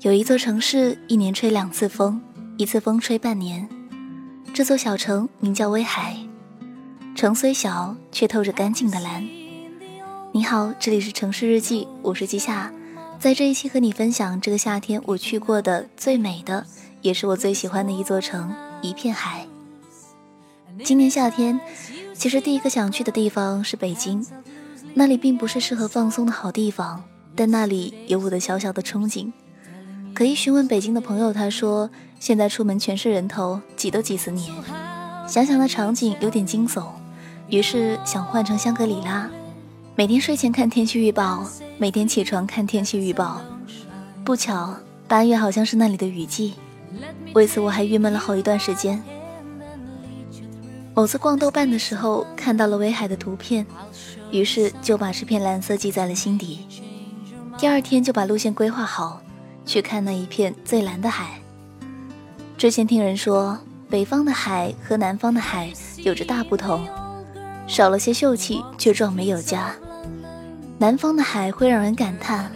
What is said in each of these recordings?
有一座城市，一年吹两次风，一次风吹半年。这座小城名叫威海，城虽小，却透着干净的蓝。你好，这里是城市日记，我是季夏，在这一期和你分享这个夏天我去过的最美的，也是我最喜欢的一座城——一片海。今年夏天，其实第一个想去的地方是北京，那里并不是适合放松的好地方，但那里有我的小小的憧憬。可以询问北京的朋友，他说现在出门全是人头，挤都挤死你。想想那场景有点惊悚，于是想换成香格里拉，每天睡前看天气预报，每天起床看天气预报。不巧，八月好像是那里的雨季，为此我还郁闷了好一段时间。某次逛豆瓣的时候看到了威海的图片，于是就把这片蓝色记在了心底。第二天就把路线规划好。去看那一片最蓝的海。之前听人说，北方的海和南方的海有着大不同，少了些秀气，却壮美有加。南方的海会让人感叹，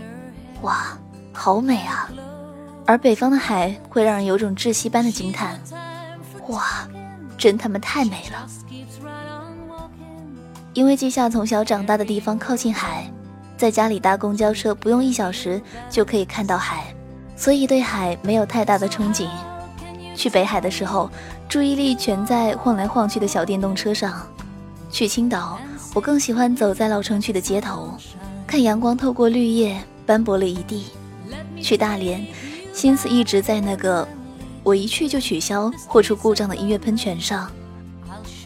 哇，好美啊；而北方的海会让人有种窒息般的惊叹，哇，真他妈太美了。因为季夏从小长大的地方靠近海，在家里搭公交车不用一小时就可以看到海。所以对海没有太大的憧憬。去北海的时候，注意力全在晃来晃去的小电动车上。去青岛，我更喜欢走在老城区的街头，看阳光透过绿叶斑驳了一地。去大连，心思一直在那个我一去就取消或出故障的音乐喷泉上。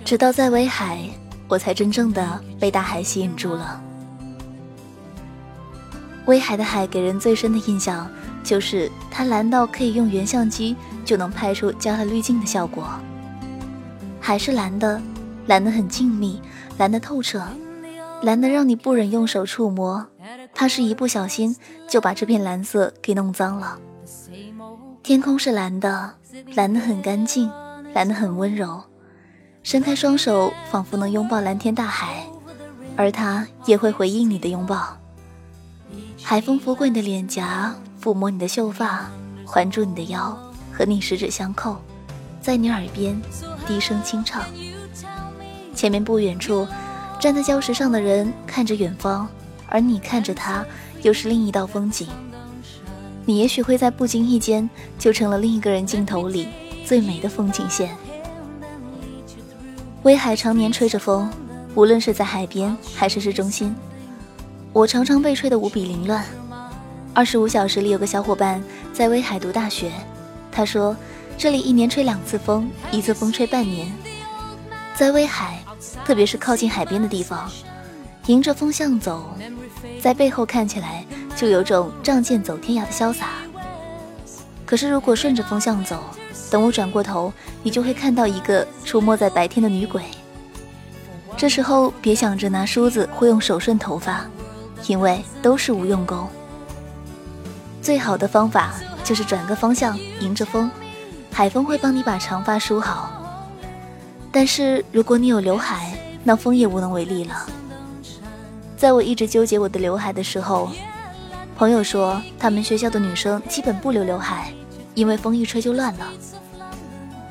直到在威海，我才真正的被大海吸引住了。威海的海给人最深的印象。就是它蓝到可以用原相机就能拍出加了滤镜的效果，海是蓝的，蓝得很静谧，蓝得透彻，蓝得让你不忍用手触摸，怕是一不小心就把这片蓝色给弄脏了。天空是蓝的，蓝得很干净，蓝得很温柔，伸开双手仿佛能拥抱蓝天大海，而它也会回应你的拥抱。海风拂过你的脸颊。抚摸你的秀发，环住你的腰，和你十指相扣，在你耳边低声轻唱。前面不远处，站在礁石上的人看着远方，而你看着他，又是另一道风景。你也许会在不经意间，就成了另一个人镜头里最美的风景线。威海常年吹着风，无论是在海边还是市中心，我常常被吹得无比凌乱。二十五小时里有个小伙伴在威海读大学，他说这里一年吹两次风，一次风吹半年。在威海，特别是靠近海边的地方，迎着风向走，在背后看起来就有种仗剑走天涯的潇洒。可是如果顺着风向走，等我转过头，你就会看到一个出没在白天的女鬼。这时候别想着拿梳子或用手顺头发，因为都是无用功。最好的方法就是转个方向，迎着风，海风会帮你把长发梳好。但是如果你有刘海，那风也无能为力了。在我一直纠结我的刘海的时候，朋友说他们学校的女生基本不留刘海，因为风一吹就乱了。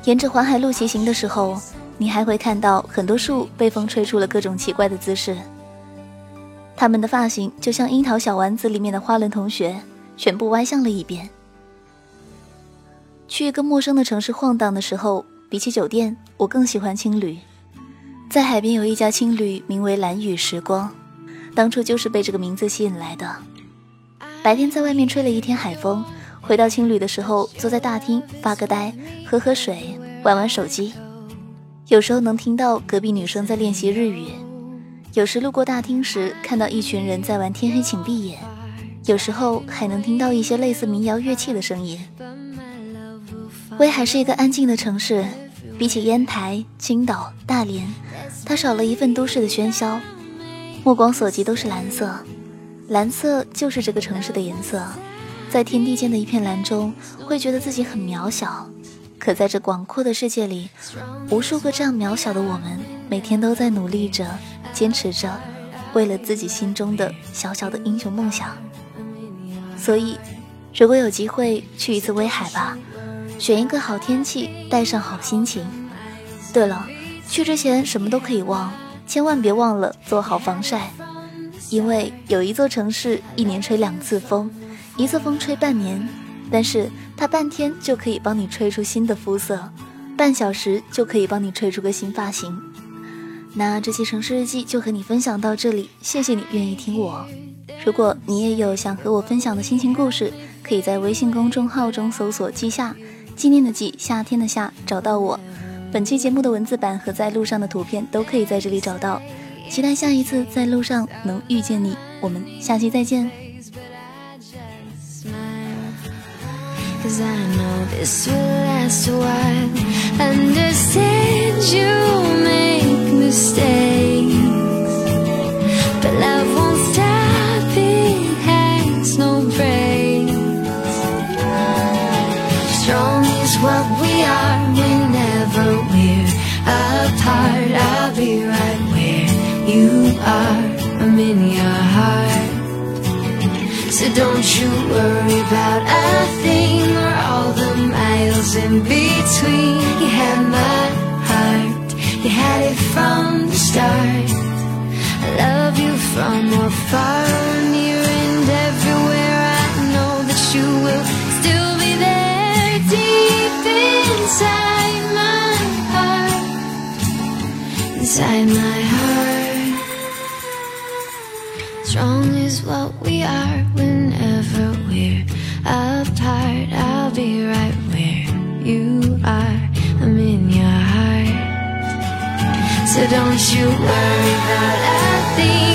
沿着环海路骑行的时候，你还会看到很多树被风吹出了各种奇怪的姿势，他们的发型就像《樱桃小丸子》里面的花轮同学。全部歪向了一边。去一个陌生的城市晃荡的时候，比起酒店，我更喜欢青旅。在海边有一家青旅，名为蓝雨时光，当初就是被这个名字吸引来的。白天在外面吹了一天海风，回到青旅的时候，坐在大厅发个呆，喝喝水，玩玩手机。有时候能听到隔壁女生在练习日语，有时路过大厅时，看到一群人在玩天黑请闭眼。有时候还能听到一些类似民谣乐器的声音。威海是一个安静的城市，比起烟台、青岛、大连，它少了一份都市的喧嚣。目光所及都是蓝色，蓝色就是这个城市的颜色。在天地间的一片蓝中，会觉得自己很渺小。可在这广阔的世界里，无数个这样渺小的我们，每天都在努力着、坚持着，为了自己心中的小小的英雄梦想。所以，如果有机会去一次威海吧，选一个好天气，带上好心情。对了，去之前什么都可以忘，千万别忘了做好防晒，因为有一座城市一年吹两次风，一次风吹半年，但是它半天就可以帮你吹出新的肤色，半小时就可以帮你吹出个新发型。那这期城市日记就和你分享到这里，谢谢你愿意听我。如果你也有想和我分享的心情故事，可以在微信公众号中搜索“季夏”，纪念的季，夏天的夏，找到我。本期节目的文字版和在路上的图片都可以在这里找到。期待下一次在路上能遇见你，我们下期再见。Understand you make mistakes Don't you worry about a thing or all the miles in between. You had my heart, you had it from the start. I love you from afar, Strong is what we are whenever we're apart. I'll be right where you are. I'm in your heart. So don't you worry about a thing